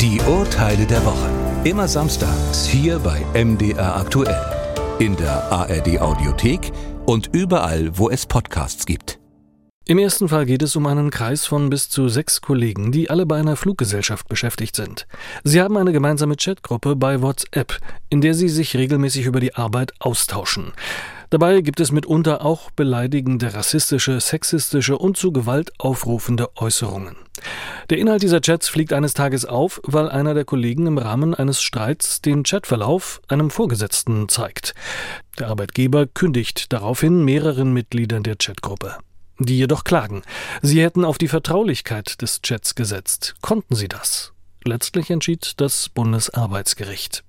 Die Urteile der Woche. Immer samstags hier bei MDR aktuell. In der ARD Audiothek und überall, wo es Podcasts gibt. Im ersten Fall geht es um einen Kreis von bis zu sechs Kollegen, die alle bei einer Fluggesellschaft beschäftigt sind. Sie haben eine gemeinsame Chatgruppe bei WhatsApp, in der sie sich regelmäßig über die Arbeit austauschen. Dabei gibt es mitunter auch beleidigende, rassistische, sexistische und zu Gewalt aufrufende Äußerungen. Der Inhalt dieser Chats fliegt eines Tages auf, weil einer der Kollegen im Rahmen eines Streits den Chatverlauf einem Vorgesetzten zeigt. Der Arbeitgeber kündigt daraufhin mehreren Mitgliedern der Chatgruppe die jedoch klagen. Sie hätten auf die Vertraulichkeit des Chats gesetzt. Konnten sie das? Letztlich entschied das Bundesarbeitsgericht.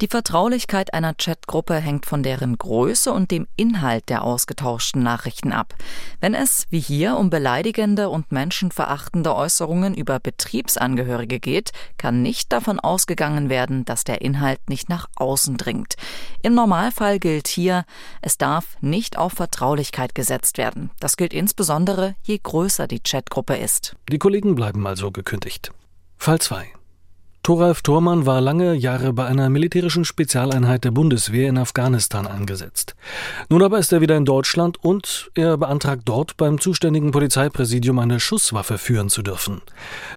Die Vertraulichkeit einer Chatgruppe hängt von deren Größe und dem Inhalt der ausgetauschten Nachrichten ab. Wenn es, wie hier, um beleidigende und menschenverachtende Äußerungen über Betriebsangehörige geht, kann nicht davon ausgegangen werden, dass der Inhalt nicht nach außen dringt. Im Normalfall gilt hier, es darf nicht auf Vertraulichkeit gesetzt werden. Das gilt insbesondere, je größer die Chatgruppe ist. Die Kollegen bleiben also gekündigt. Fall 2. Thoralf Thormann war lange Jahre bei einer militärischen Spezialeinheit der Bundeswehr in Afghanistan eingesetzt. Nun aber ist er wieder in Deutschland und er beantragt dort beim zuständigen Polizeipräsidium eine Schusswaffe führen zu dürfen.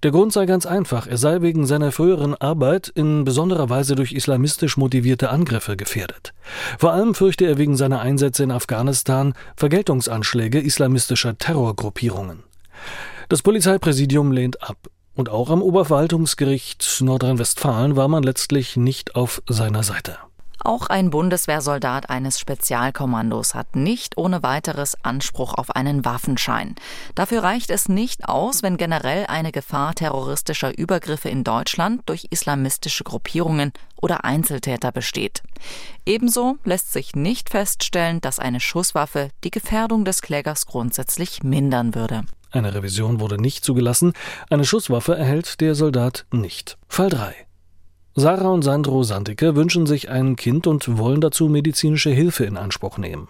Der Grund sei ganz einfach, er sei wegen seiner früheren Arbeit in besonderer Weise durch islamistisch motivierte Angriffe gefährdet. Vor allem fürchte er wegen seiner Einsätze in Afghanistan Vergeltungsanschläge islamistischer Terrorgruppierungen. Das Polizeipräsidium lehnt ab. Und auch am Oberverwaltungsgericht Nordrhein-Westfalen war man letztlich nicht auf seiner Seite. Auch ein Bundeswehrsoldat eines Spezialkommandos hat nicht ohne weiteres Anspruch auf einen Waffenschein. Dafür reicht es nicht aus, wenn generell eine Gefahr terroristischer Übergriffe in Deutschland durch islamistische Gruppierungen oder Einzeltäter besteht. Ebenso lässt sich nicht feststellen, dass eine Schusswaffe die Gefährdung des Klägers grundsätzlich mindern würde. Eine Revision wurde nicht zugelassen, eine Schusswaffe erhält der Soldat nicht. Fall 3. Sarah und Sandro Sandicke wünschen sich ein Kind und wollen dazu medizinische Hilfe in Anspruch nehmen.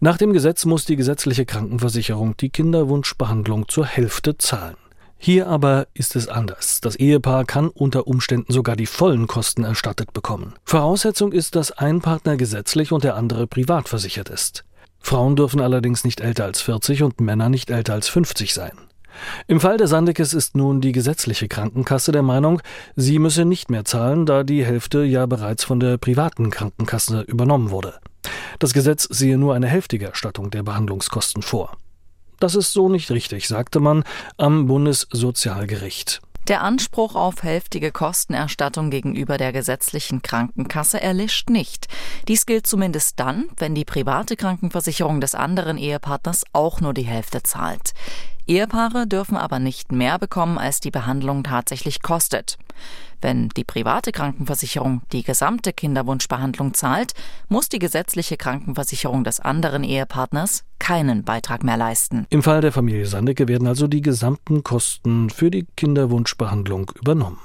Nach dem Gesetz muss die gesetzliche Krankenversicherung die Kinderwunschbehandlung zur Hälfte zahlen. Hier aber ist es anders. Das Ehepaar kann unter Umständen sogar die vollen Kosten erstattet bekommen. Voraussetzung ist, dass ein Partner gesetzlich und der andere privat versichert ist. Frauen dürfen allerdings nicht älter als 40 und Männer nicht älter als 50 sein. Im Fall der Sandekes ist nun die gesetzliche Krankenkasse der Meinung, sie müsse nicht mehr zahlen, da die Hälfte ja bereits von der privaten Krankenkasse übernommen wurde. Das Gesetz sehe nur eine hälftige Erstattung der Behandlungskosten vor. Das ist so nicht richtig, sagte man am Bundessozialgericht. Der Anspruch auf hälftige Kostenerstattung gegenüber der gesetzlichen Krankenkasse erlischt nicht. Dies gilt zumindest dann, wenn die private Krankenversicherung des anderen Ehepartners auch nur die Hälfte zahlt. Ehepaare dürfen aber nicht mehr bekommen, als die Behandlung tatsächlich kostet. Wenn die private Krankenversicherung die gesamte Kinderwunschbehandlung zahlt, muss die gesetzliche Krankenversicherung des anderen Ehepartners keinen Beitrag mehr leisten. Im Fall der Familie Sandecke werden also die gesamten Kosten für die Kinderwunschbehandlung übernommen.